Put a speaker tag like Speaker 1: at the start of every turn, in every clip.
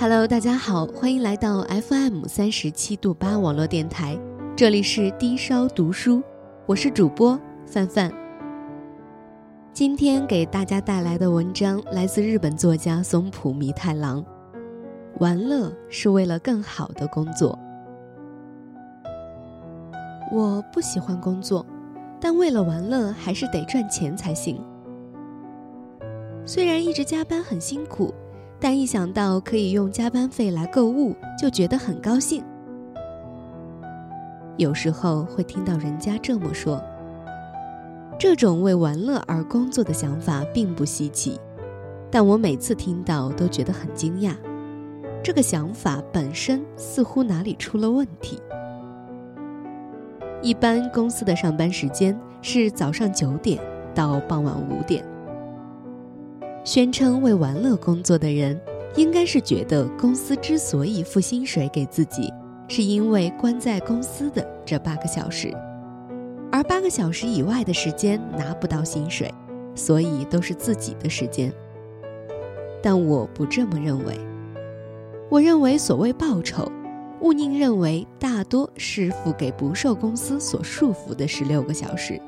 Speaker 1: Hello，大家好，欢迎来到 FM 三十七度八网络电台，这里是低烧读书，我是主播范范。今天给大家带来的文章来自日本作家松浦弥太郎。玩乐是为了更好的工作。我不喜欢工作，但为了玩乐，还是得赚钱才行。虽然一直加班很辛苦。但一想到可以用加班费来购物，就觉得很高兴。有时候会听到人家这么说，这种为玩乐而工作的想法并不稀奇，但我每次听到都觉得很惊讶。这个想法本身似乎哪里出了问题。一般公司的上班时间是早上九点到傍晚五点。宣称为玩乐工作的人，应该是觉得公司之所以付薪水给自己，是因为关在公司的这八个小时，而八个小时以外的时间拿不到薪水，所以都是自己的时间。但我不这么认为，我认为所谓报酬，勿宁认为大多是付给不受公司所束缚的十六个小时。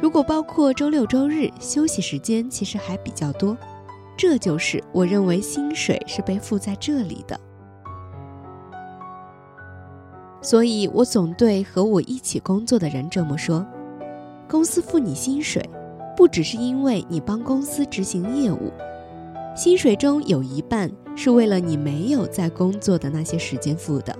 Speaker 1: 如果包括周六周日休息时间，其实还比较多。这就是我认为薪水是被付在这里的。所以我总对和我一起工作的人这么说：公司付你薪水，不只是因为你帮公司执行业务，薪水中有一半是为了你没有在工作的那些时间付的。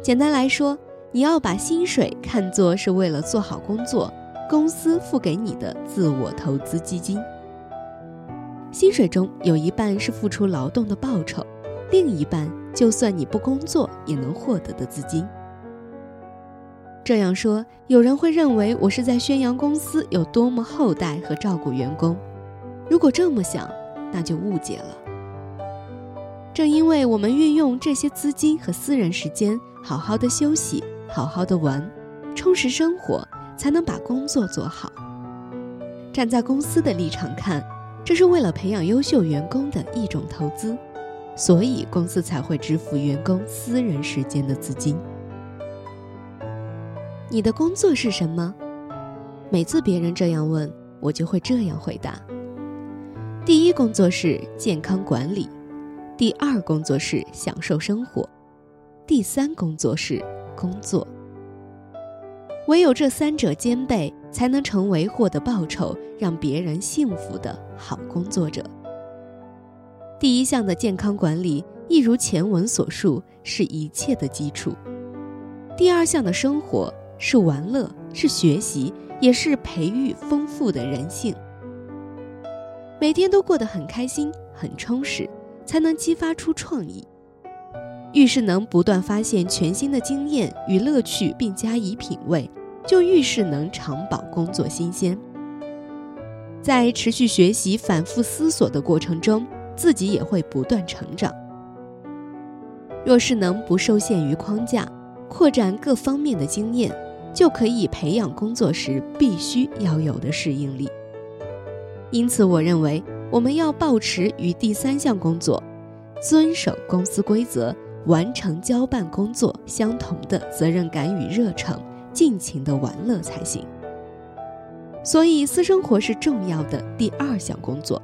Speaker 1: 简单来说，你要把薪水看作是为了做好工作。公司付给你的自我投资基金，薪水中有一半是付出劳动的报酬，另一半就算你不工作也能获得的资金。这样说，有人会认为我是在宣扬公司有多么厚待和照顾员工。如果这么想，那就误解了。正因为我们运用这些资金和私人时间，好好的休息，好好的玩，充实生活。才能把工作做好。站在公司的立场看，这是为了培养优秀员工的一种投资，所以公司才会支付员工私人时间的资金。你的工作是什么？每次别人这样问，我就会这样回答：第一工作是健康管理，第二工作是享受生活，第三工作是工作。唯有这三者兼备，才能成为获得报酬、让别人幸福的好工作者。第一项的健康管理，一如前文所述，是一切的基础；第二项的生活是玩乐，是学习，也是培育丰富的人性。每天都过得很开心、很充实，才能激发出创意。遇是能不断发现全新的经验与乐趣，并加以品味。就遇事能长保工作新鲜，在持续学习、反复思索的过程中，自己也会不断成长。若是能不受限于框架，扩展各方面的经验，就可以培养工作时必须要有的适应力。因此，我认为我们要保持与第三项工作——遵守公司规则、完成交办工作相同的责任感与热诚。尽情的玩乐才行。所以，私生活是重要的第二项工作。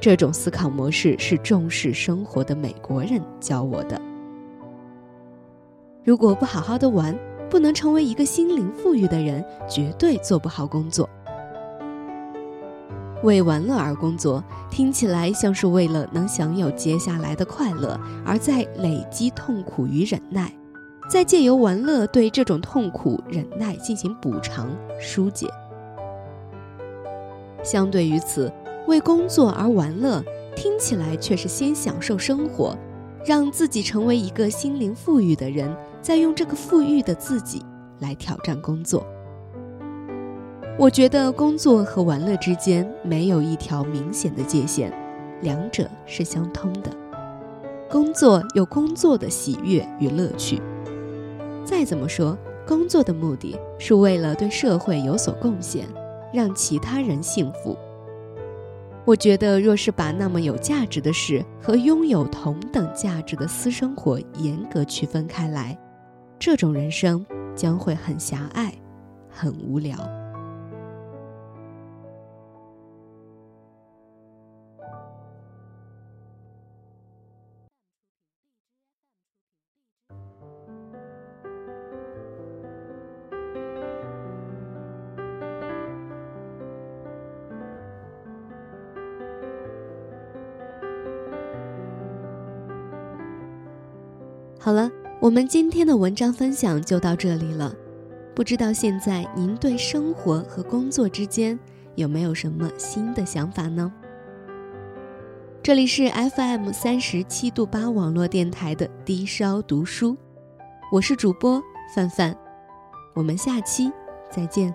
Speaker 1: 这种思考模式是重视生活的美国人教我的。如果不好好的玩，不能成为一个心灵富裕的人，绝对做不好工作。为玩乐而工作，听起来像是为了能享有接下来的快乐，而在累积痛苦与忍耐。再借由玩乐对这种痛苦忍耐进行补偿疏解。相对于此，为工作而玩乐，听起来却是先享受生活，让自己成为一个心灵富裕的人，再用这个富裕的自己来挑战工作。我觉得工作和玩乐之间没有一条明显的界限，两者是相通的。工作有工作的喜悦与乐趣。再怎么说，工作的目的是为了对社会有所贡献，让其他人幸福。我觉得，若是把那么有价值的事和拥有同等价值的私生活严格区分开来，这种人生将会很狭隘，很无聊。好了，我们今天的文章分享就到这里了。不知道现在您对生活和工作之间有没有什么新的想法呢？这里是 FM 三十七度八网络电台的低烧读书，我是主播范范，我们下期再见。